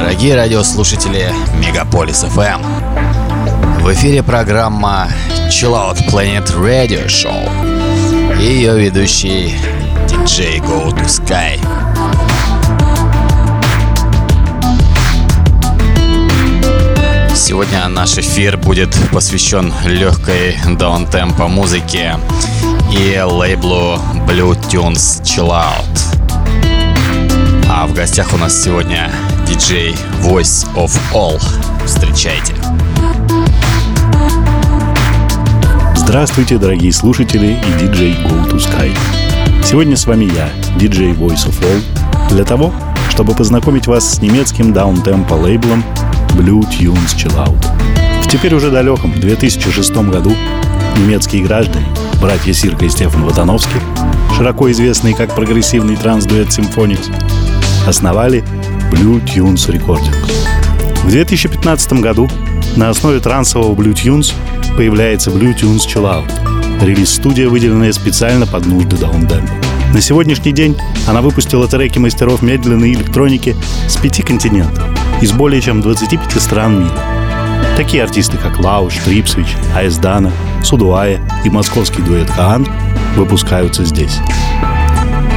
дорогие радиослушатели Мегаполис FM. В эфире программа Chill Out Planet Radio Show и ее ведущий DJ Go to Sky. Сегодня наш эфир будет посвящен легкой даунтемпо музыке и лейблу Blue Tunes Chill Out. А в гостях у нас сегодня диджей Voice of All. Встречайте. Здравствуйте, дорогие слушатели и диджей Go to Sky. Сегодня с вами я, диджей Voice of All, для того, чтобы познакомить вас с немецким даунтемпо лейблом Blue Tunes Chill Out. В теперь уже далеком 2006 году немецкие граждане, братья Сирка и Стефан Ватановский, широко известные как прогрессивный транс-дуэт Symphonics, основали Blue Tunes Recordings. В 2015 году на основе трансового Blue Tunes появляется Blue Tunes Chill Out, релиз-студия, выделенная специально под нужды Даунтемпа. На сегодняшний день она выпустила треки мастеров медленной электроники с пяти континентов, из более чем 25 стран мира. Такие артисты, как Лауш, Трипсвич, Аэсдана, Судуая и московский дуэт Хаан выпускаются здесь.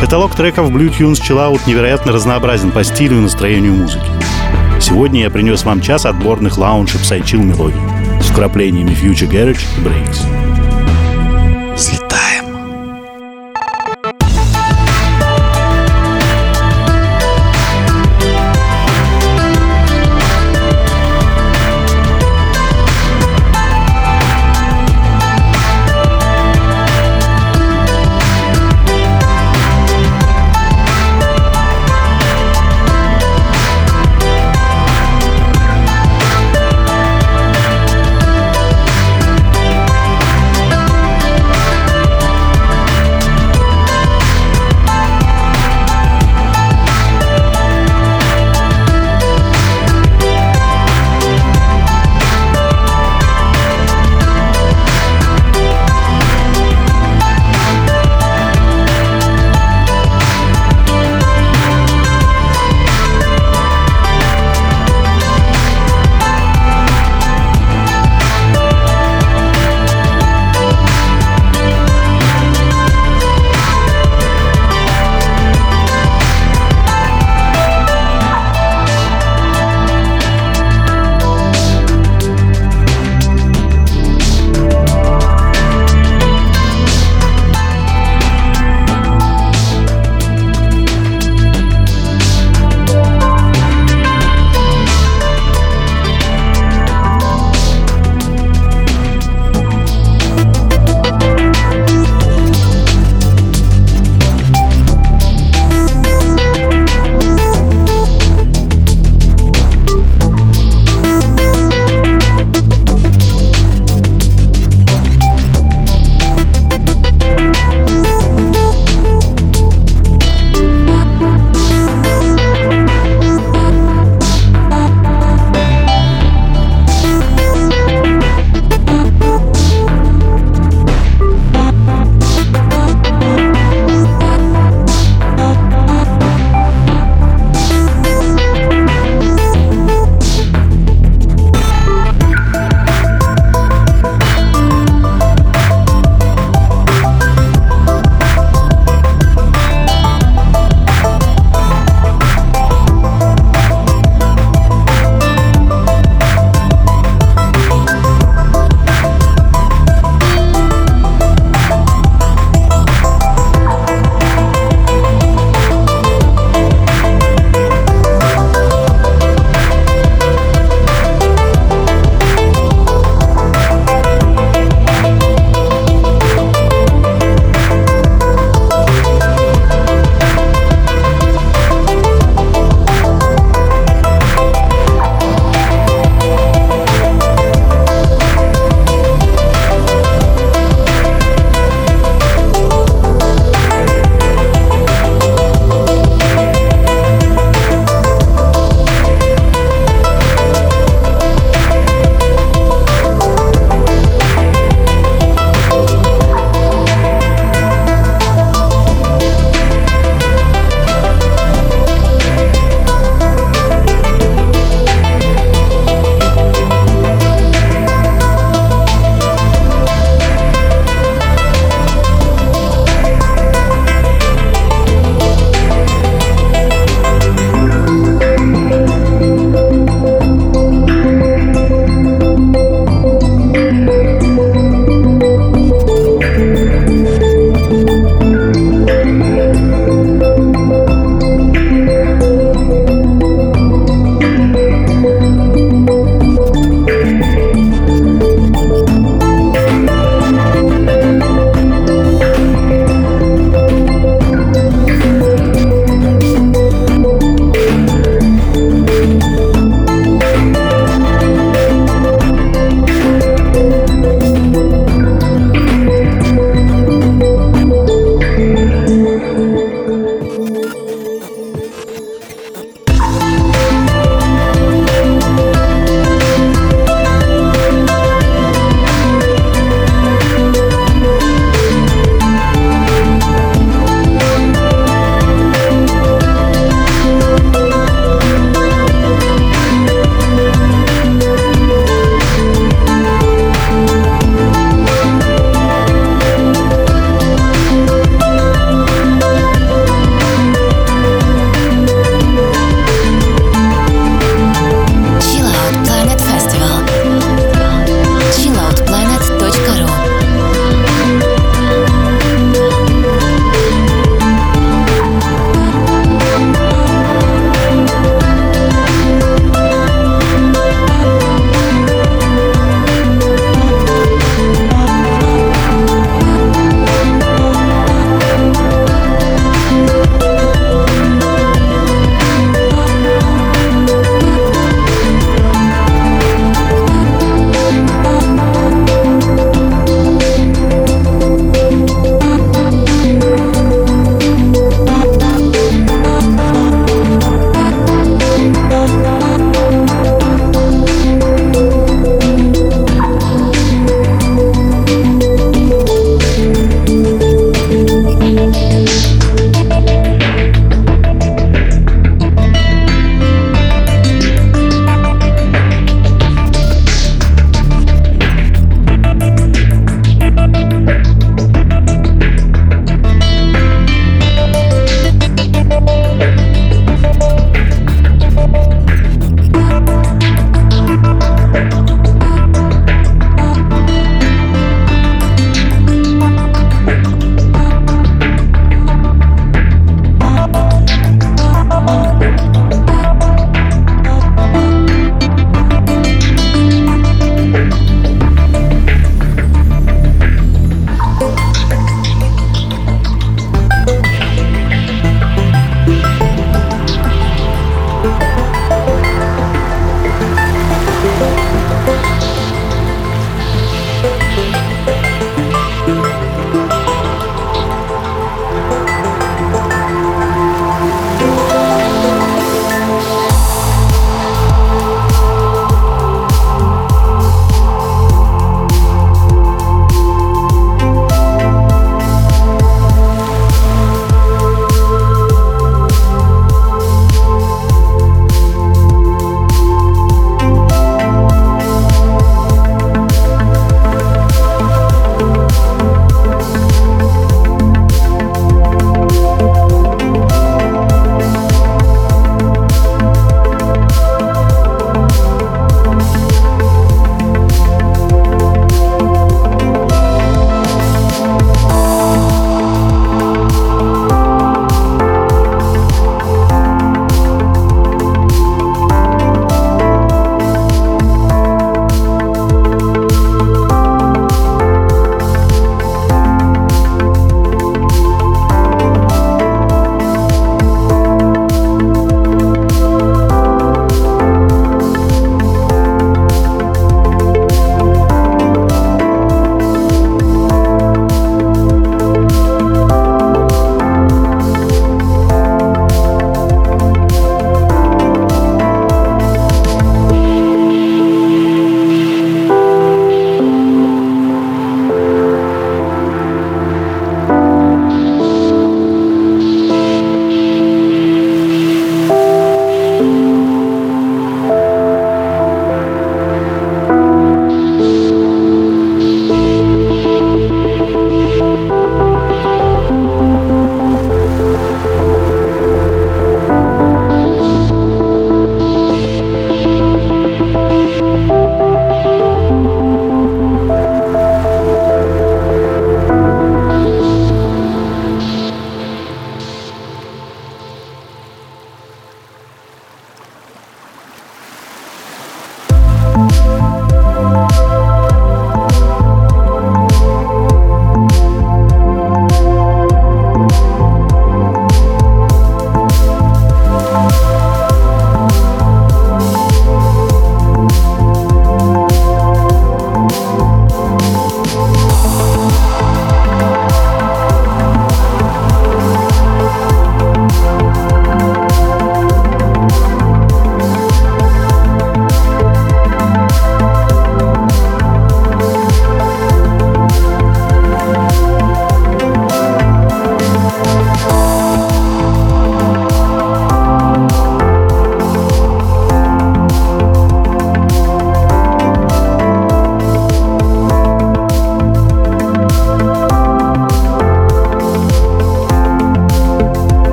Каталог треков Blue Tunes Chill Out невероятно разнообразен по стилю и настроению музыки. Сегодня я принес вам час отборных лаунж и псайчил мелодий с вкраплениями Future Garage и Breaks.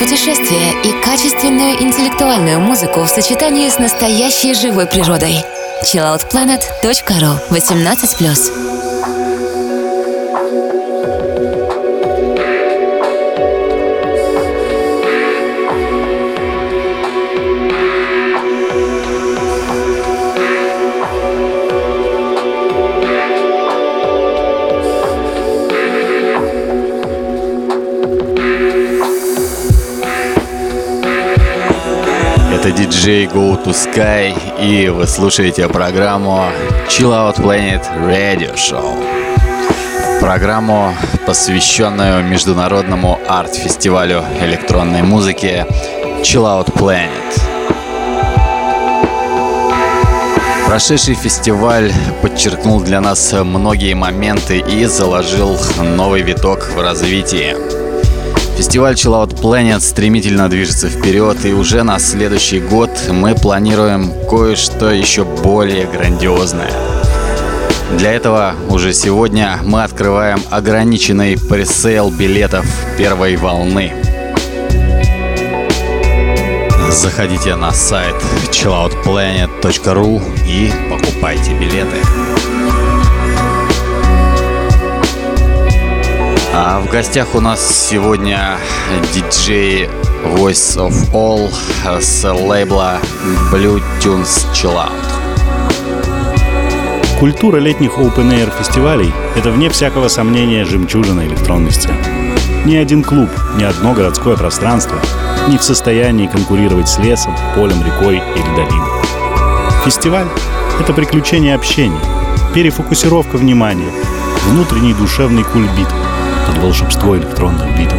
Путешествия и качественную интеллектуальную музыку в сочетании с настоящей живой природой. chilloutplanet.ru 18+. Это диджей Go to Sky, и вы слушаете программу Chill Out Planet Radio Show. Программу, посвященную международному арт-фестивалю электронной музыки Chill Out Planet. Прошедший фестиваль подчеркнул для нас многие моменты и заложил новый виток в развитии. Фестиваль Chill Out Planet стремительно движется вперед, и уже на следующий год мы планируем кое-что еще более грандиозное. Для этого уже сегодня мы открываем ограниченный пресейл билетов первой волны. Заходите на сайт chilloutplanet.ru и покупайте билеты. А в гостях у нас сегодня диджей Voice of All с лейбла Blue Tunes Chill Out. Культура летних Open Air фестивалей – это вне всякого сомнения жемчужина электронной сцены. Ни один клуб, ни одно городское пространство не в состоянии конкурировать с лесом, полем, рекой или долиной. Фестиваль — это приключение общения, перефокусировка внимания, внутренний душевный кульбит — волшебство электронных битов.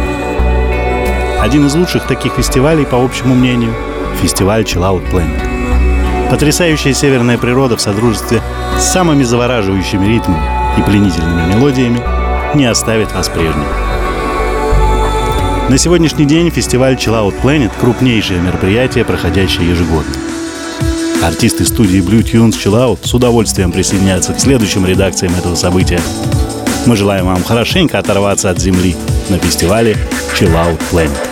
Один из лучших таких фестивалей, по общему мнению, фестиваль Chill Out Planet. Потрясающая северная природа в содружестве с самыми завораживающими ритмами и пленительными мелодиями не оставит вас прежним. На сегодняшний день фестиваль Chill Out Planet — крупнейшее мероприятие, проходящее ежегодно. Артисты студии Blue Tunes Chill Out с удовольствием присоединяются к следующим редакциям этого события мы желаем вам хорошенько оторваться от земли на фестивале Chill Out Planet.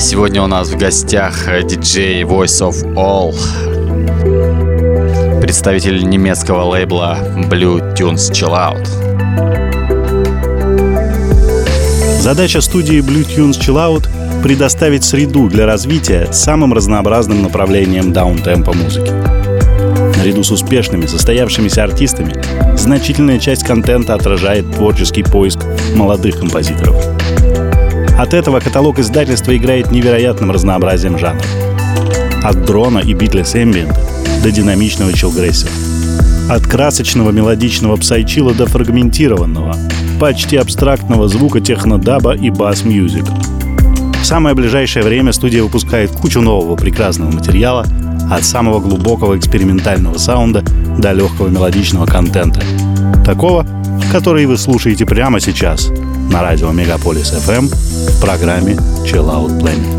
Сегодня у нас в гостях DJ Voice of All, представитель немецкого лейбла Blue Tunes Chill Out. Задача студии Blue Tunes Chill Out — предоставить среду для развития самым разнообразным направлением даунтемпа музыки. Наряду с успешными, состоявшимися артистами, значительная часть контента отражает творческий поиск молодых композиторов. От этого каталог издательства играет невероятным разнообразием жанров. От дрона и битлес эмбиент до динамичного чилгрессера. От красочного мелодичного псайчила до фрагментированного, почти абстрактного звука технодаба и бас-мьюзик. В самое ближайшее время студия выпускает кучу нового прекрасного материала — от самого глубокого экспериментального саунда до легкого мелодичного контента. Такого, который вы слушаете прямо сейчас на радио Мегаполис FM в программе Chill Out Planet.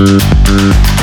Mm-hmm.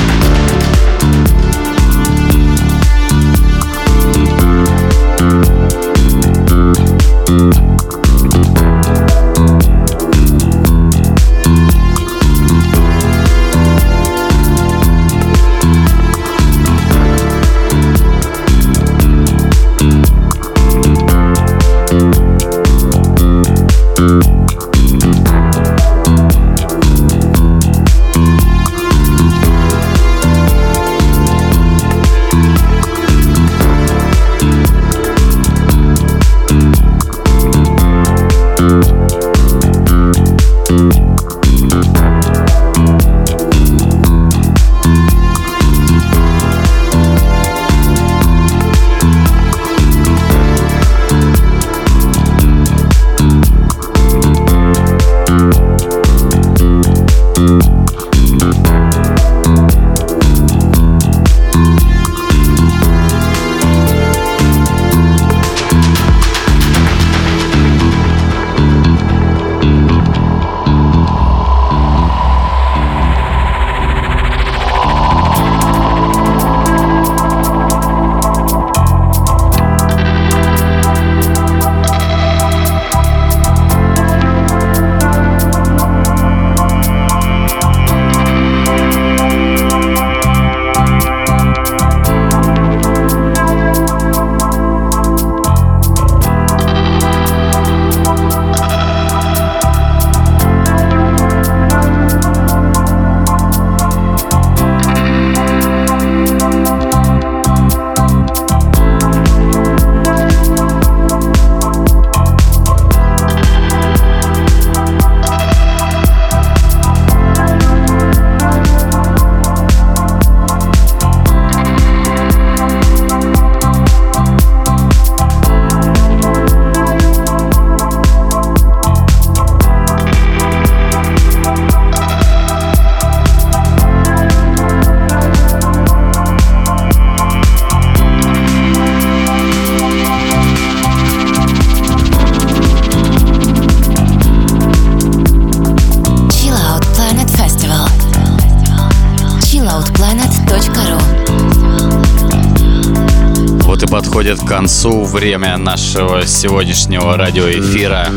Концу время нашего сегодняшнего радиоэфира.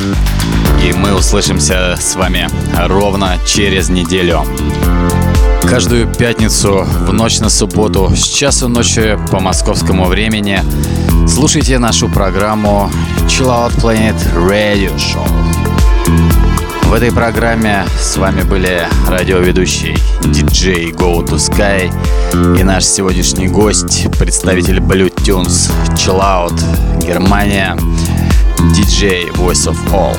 И мы услышимся с вами ровно через неделю. Каждую пятницу в ночь на субботу с часу ночи по московскому времени слушайте нашу программу Chill Out Planet Radio Show. В этой программе с вами были радиоведущий диджей Go to Sky и наш сегодняшний гость, представитель Blue Tunes Chill Out, Германия, диджей Voice of All.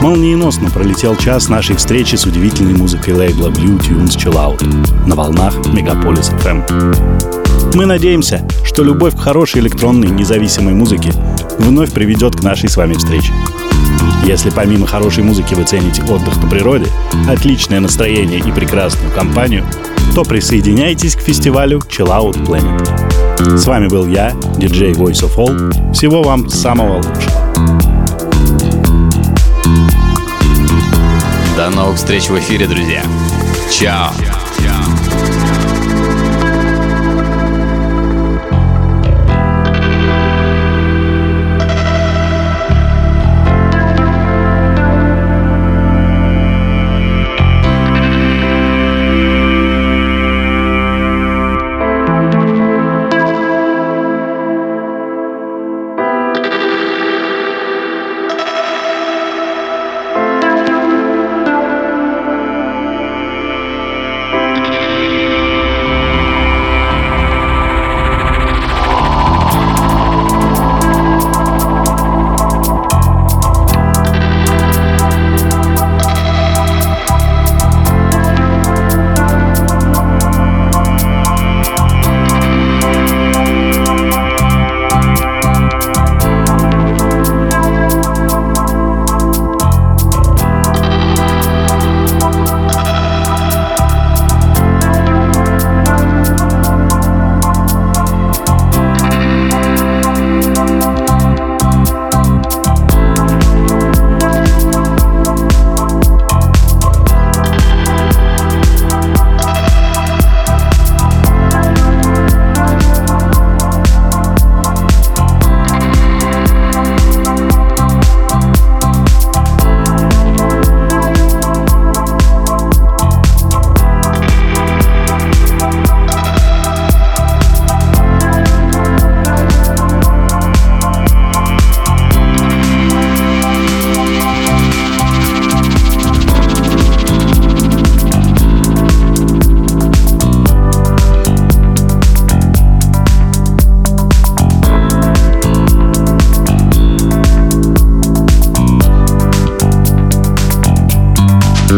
Молниеносно пролетел час нашей встречи с удивительной музыкой лейбла Blue Tunes Chill Out на волнах Мегаполис FM. Мы надеемся, что любовь к хорошей электронной независимой музыке вновь приведет к нашей с вами встрече. Если помимо хорошей музыки вы цените отдых на природе, отличное настроение и прекрасную компанию, то присоединяйтесь к фестивалю Chill Out Planet. С вами был я, диджей Voice of All. Всего вам самого лучшего. До новых встреч в эфире, друзья. Чао.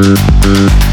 euh, euh.